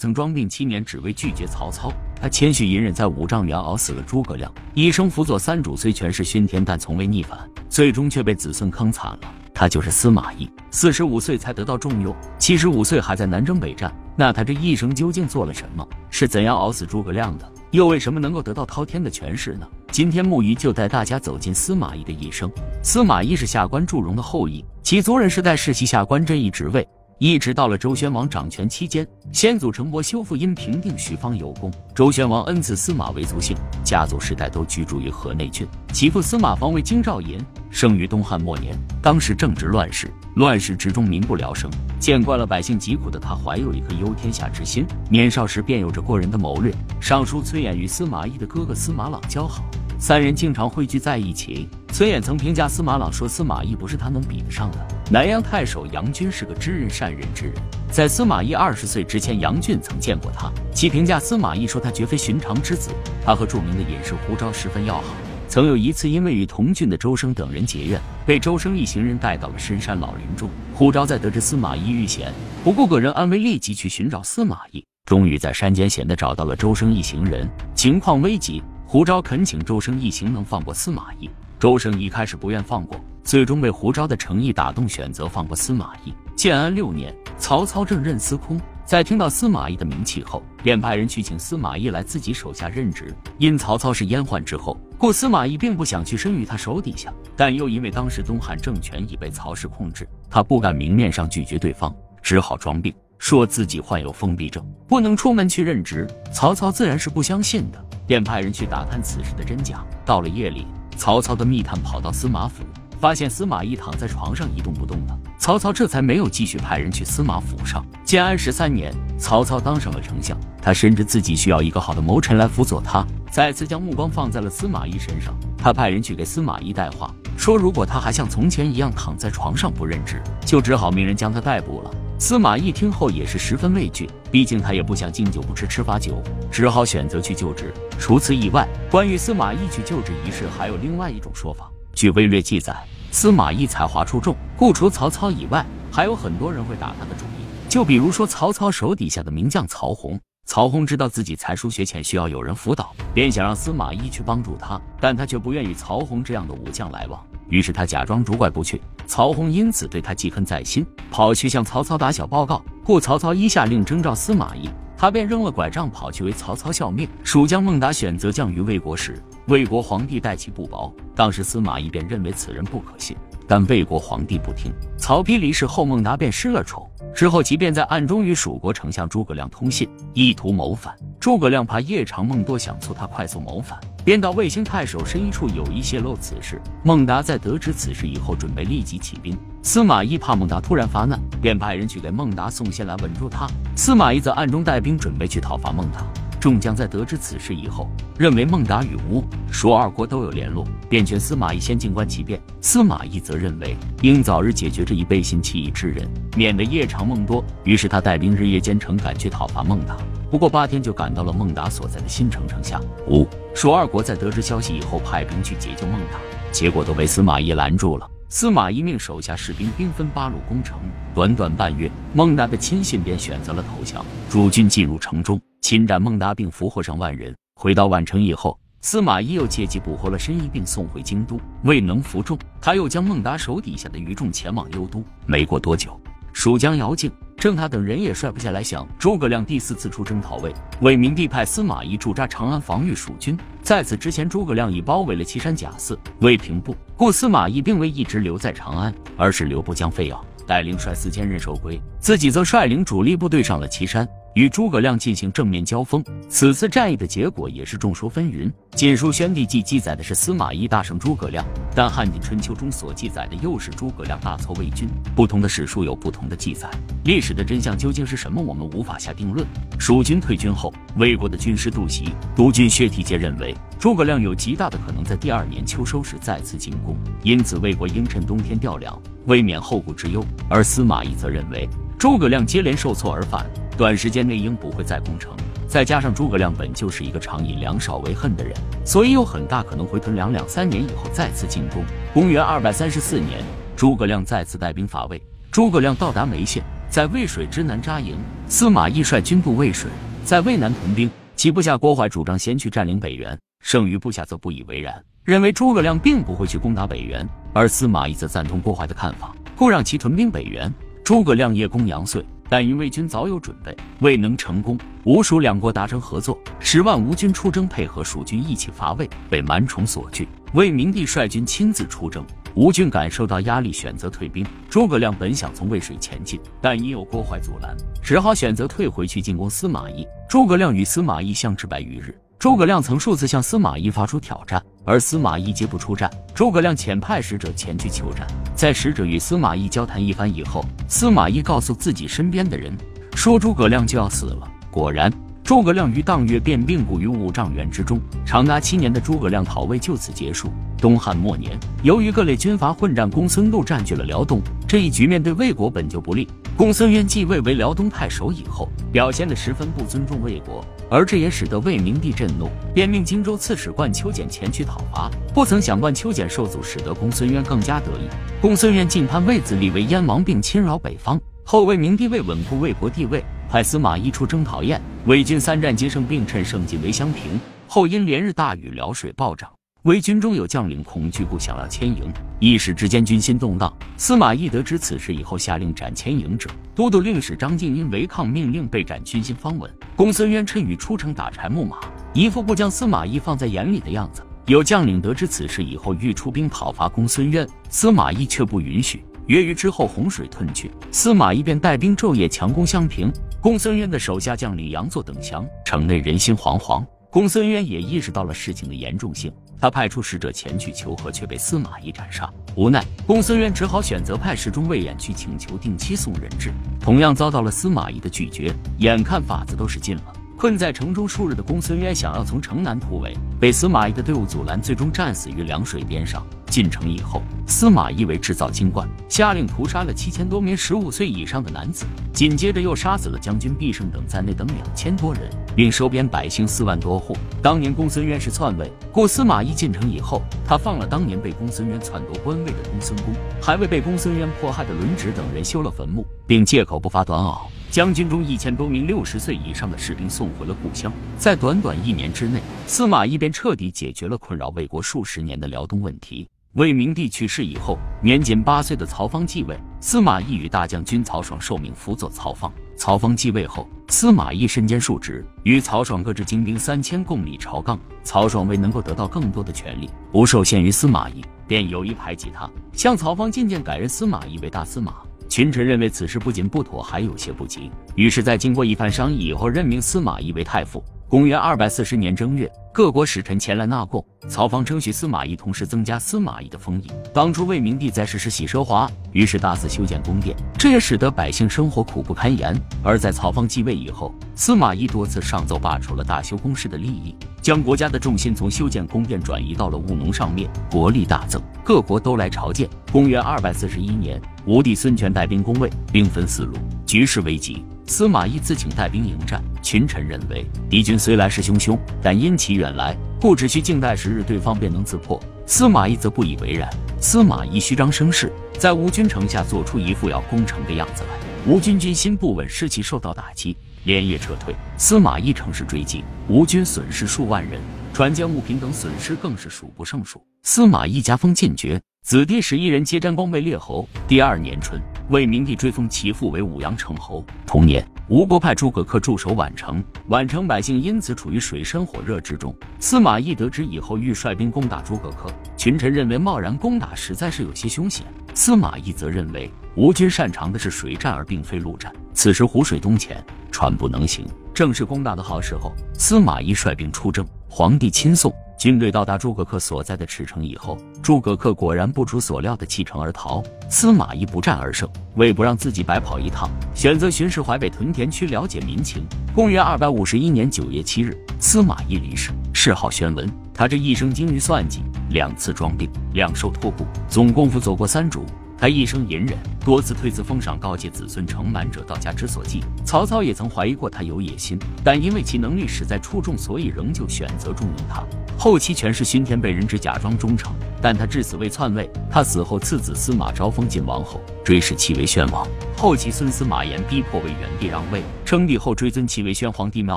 曾装病七年，只为拒绝曹操。他谦虚隐忍，在五丈原熬死了诸葛亮，一生辅佐三主，虽权势熏天，但从未逆反，最终却被子孙坑惨了。他就是司马懿，四十五岁才得到重用，七十五岁还在南征北战。那他这一生究竟做了什么？是怎样熬死诸葛亮的？又为什么能够得到滔天的权势呢？今天木鱼就带大家走进司马懿的一生。司马懿是下官祝融的后裔，其族人世代世袭下官这一职位。一直到了周宣王掌权期间，先祖成伯修复因平定徐方有功，周宣王恩赐司马为族姓，家族世代都居住于河内郡。其父司马防为京兆尹，生于东汉末年，当时正值乱世，乱世之中民不聊生，见惯了百姓疾苦的他，怀有一颗忧天下之心，年少时便有着过人的谋略。尚书崔琰与司马懿的哥哥司马朗交好，三人经常汇聚在一起。崔衍曾评价司马朗说：“司马懿不是他能比得上的。”南阳太守杨军是个知人善任之人，在司马懿二十岁之前，杨俊曾见过他，其评价司马懿说他绝非寻常之子。他和著名的隐士胡昭十分要好，曾有一次因为与同郡的周生等人结怨，被周生一行人带到了深山老林中。胡昭在得知司马懿遇险，不顾个人安危，立即去寻找司马懿，终于在山间险的找到了周生一行人。情况危急，胡昭恳请周生一行能放过司马懿。周生一开始不愿放过，最终被胡昭的诚意打动，选择放过司马懿。建安六年，曹操正任司空，在听到司马懿的名气后，便派人去请司马懿来自己手下任职。因曹操是阉宦之后，故司马懿并不想去生于他手底下，但又因为当时东汉政权已被曹氏控制，他不敢明面上拒绝对方，只好装病，说自己患有封闭症，不能出门去任职。曹操自然是不相信的，便派人去打探此事的真假。到了夜里。曹操的密探跑到司马府，发现司马懿躺在床上一动不动的。曹操这才没有继续派人去司马府上。建安十三年，曹操当上了丞相，他深知自己需要一个好的谋臣来辅佐他，再次将目光放在了司马懿身上。他派人去给司马懿带话，说如果他还像从前一样躺在床上不任职，就只好命人将他逮捕了。司马懿听后也是十分畏惧，毕竟他也不想敬酒不吃吃罚酒，只好选择去就职。除此以外，关于司马懿去就职一事，还有另外一种说法。据《魏略》记载，司马懿才华出众，故除曹操以外，还有很多人会打他的主意。就比如说曹操手底下的名将曹洪。曹洪知道自己才疏学浅，需要有人辅导，便想让司马懿去帮助他，但他却不愿与曹洪这样的武将来往。于是他假装拄拐不去，曹洪因此对他记恨在心，跑去向曹操打小报告。故曹操一下令征召司马懿，他便扔了拐杖跑去为曹操效命。蜀将孟达选择降于魏国时，魏国皇帝待其不薄，当时司马懿便认为此人不可信，但魏国皇帝不听。曹丕离世后，孟达便失了宠。之后，即便在暗中与蜀国丞相诸葛亮通信，意图谋反。诸葛亮怕夜长梦多，想促他快速谋反，便到卫星太守申一处有意泄露此事。孟达在得知此事以后，准备立即起兵。司马懿怕孟达突然发难，便派人去给孟达送信来稳住他。司马懿则暗中带兵准备去讨伐孟达。众将在得知此事以后，认为孟达与吴、蜀二国都有联络，便劝司马懿先静观其变。司马懿则认为应早日解决这一背信弃义之人，免得夜长梦多。于是他带兵日夜兼程赶去讨伐孟达。不过八天就赶到了孟达所在的新城城下。五、蜀二国在得知消息以后，派兵去解救孟达，结果都被司马懿拦住了。司马懿命手下士兵兵分八路攻城，短短半月，孟达的亲信便选择了投降，主军进入城中。侵占孟达，并俘获上万人。回到宛城以后，司马懿又借机捕获了申仪，并送回京都。未能服众，他又将孟达手底下的余众前往幽都。没过多久，蜀将姚敬、郑他等人也率部下来降。诸葛亮第四次出征讨魏，魏明帝派司马懿驻扎长安，防御蜀军。在此之前，诸葛亮已包围了岐山贾寺、魏平部，故司马懿并未一直留在长安，而是留步将费耀带领率四千人守归，自己则率领主力部队上了岐山。与诸葛亮进行正面交锋，此次战役的结果也是众说纷纭。《晋书·宣帝纪》记载的是司马懿大胜诸葛亮，但《汉晋春秋》中所记载的又是诸葛亮大挫魏军。不同的史书有不同的记载，历史的真相究竟是什么，我们无法下定论。蜀军退军后，魏国的军师杜袭、督军薛提皆认为诸葛亮有极大的可能在第二年秋收时再次进攻，因此魏国应趁冬天调粮，未免后顾之忧。而司马懿则认为诸葛亮接连受挫而返。短时间内应不会再攻城，再加上诸葛亮本就是一个常以粮少为恨的人，所以有很大可能回屯粮两三年以后再次进攻。公元二百三十四年，诸葛亮再次带兵伐魏。诸葛亮到达眉县，在渭水之南扎营。司马懿率军渡渭水，在渭南屯兵。其部下郭淮主张先去占领北原，剩余部下则不以为然，认为诸葛亮并不会去攻打北原。而司马懿则赞同郭淮的看法，故让其屯兵北原。诸葛亮夜攻阳遂，但因魏军早有准备，未能成功。吴蜀两国达成合作，十万吴军出征，配合蜀军一起伐魏，被蛮宠所拒。魏明帝率军亲自出征。吴军感受到压力，选择退兵。诸葛亮本想从渭水前进，但因有郭淮阻拦，只好选择退回去进攻司马懿。诸葛亮与司马懿相持百余日。诸葛亮曾数次向司马懿发出挑战，而司马懿皆不出战。诸葛亮遣派使者前去求战，在使者与司马懿交谈一番以后，司马懿告诉自己身边的人，说诸葛亮就要死了。果然。诸葛亮于当月便病故于五丈原之中，长达七年的诸葛亮讨魏就此结束。东汉末年，由于各类军阀混战，公孙路占据了辽东，这一局面对魏国本就不利。公孙渊继位为辽东太守以后，表现得十分不尊重魏国，而这也使得魏明帝震怒，便命荆州刺史冠秋俭前去讨伐。不曾想冠秋俭受阻，使得公孙渊更加得意。公孙渊进攀魏子立为燕王，并侵扰北方。后魏明帝为稳固魏国地位。派司马懿出征讨燕，魏军三战皆胜，并趁胜进为襄平。后因连日大雨，辽水暴涨，魏军中有将领恐惧，故想要迁营，一时之间军心动荡。司马懿得知此事以后，下令斩迁营者。都督令史张敬因违抗命令被斩，军心方稳。公孙渊趁雨出城打柴木马，一副不将司马懿放在眼里的样子。有将领得知此事以后，欲出兵讨伐公孙渊，司马懿却不允许。月余之后，洪水退去，司马懿便带兵昼夜强攻襄平。公孙渊的手下将领杨作等降，城内人心惶惶。公孙渊也意识到了事情的严重性，他派出使者前去求和，却被司马懿斩杀。无奈，公孙渊只好选择派侍中魏衍去请求定期送人质，同样遭到了司马懿的拒绝。眼看法子都是尽了，困在城中数日的公孙渊想要从城南突围，被司马懿的队伍阻拦，最终战死于凉水边上。进城以后，司马懿为制造惊冠，下令屠杀了七千多名十五岁以上的男子，紧接着又杀死了将军毕胜等在内等两千多人，并收编百姓四万多户。当年公孙渊是篡位，故司马懿进城以后，他放了当年被公孙渊篡夺官位的公孙公，还为被公孙渊迫害的轮值等人修了坟墓，并借口不发短袄，将军中一千多名六十岁以上的士兵送回了故乡。在短短一年之内，司马懿便彻底解决了困扰魏国数十年的辽东问题。魏明帝去世以后，年仅八岁的曹芳继位。司马懿与大将军曹爽受命辅佐曹芳。曹芳继位后，司马懿身兼数职，与曹爽各置精兵三千，共理朝纲。曹爽为能够得到更多的权利，不受限于司马懿，便有意排挤他，向曹芳进谏改任司马懿为大司马。群臣认为此事不仅不妥，还有些不吉，于是，在经过一番商议以后，任命司马懿为太傅。公元二百四十年正月，各国使臣前来纳贡，曹芳称许司马懿，同时增加司马懿的封邑。当初魏明帝在世时喜奢华，于是大肆修建宫殿，这也使得百姓生活苦不堪言。而在曹芳继位以后，司马懿多次上奏罢黜了大修宫室的利益，将国家的重心从修建宫殿转移到了务农上面，国力大增，各国都来朝见。公元二百四十一年，吴帝孙权带兵攻魏，兵分四路，局势危急。司马懿自请带兵迎战，群臣认为敌军虽来势汹汹，但因其远来，故只需静待时日，对方便能自破。司马懿则不以为然，司马懿虚张声势，在吴军城下做出一副要攻城的样子来。吴军军心不稳，士气受到打击，连夜撤退。司马懿乘势追击，吴军损失数万人，船舰物品等损失更是数不胜数。司马懿加封进爵，子弟十一人皆沾光被列侯。第二年春。魏明帝追封其父为武阳城侯。同年，吴国派诸葛恪驻守宛城，宛城百姓因此处于水深火热之中。司马懿得知以后，欲率兵攻打诸葛恪。群臣认为贸然攻打实在是有些凶险。司马懿则认为吴军擅长的是水战，而并非陆战。此时湖水东浅，船不能行，正是攻打的好时候。司马懿率兵出征，皇帝亲送。军队到达诸葛恪所在的池城以后，诸葛恪果然不出所料的弃城而逃。司马懿不战而胜，为不让自己白跑一趟，选择巡视淮北屯田区，了解民情。公元二百五十一年九月七日，司马懿离世，谥号宣文。他这一生精于算计，两次装病，两受托孤，总功夫走过三主。他一生隐忍，多次推辞封赏，告诫子孙承满者道家之所忌。曹操也曾怀疑过他有野心，但因为其能力实在出众，所以仍旧选择重用他。后期权势熏天被人质假装忠诚，但他至死未篡位。他死后，次子司马昭封晋王后，追谥其为宣王。后其孙司马炎逼迫为元帝让位，称帝后追尊其为宣皇帝，庙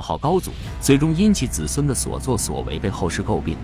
号高祖。最终因其子孙的所作所为被后世诟病。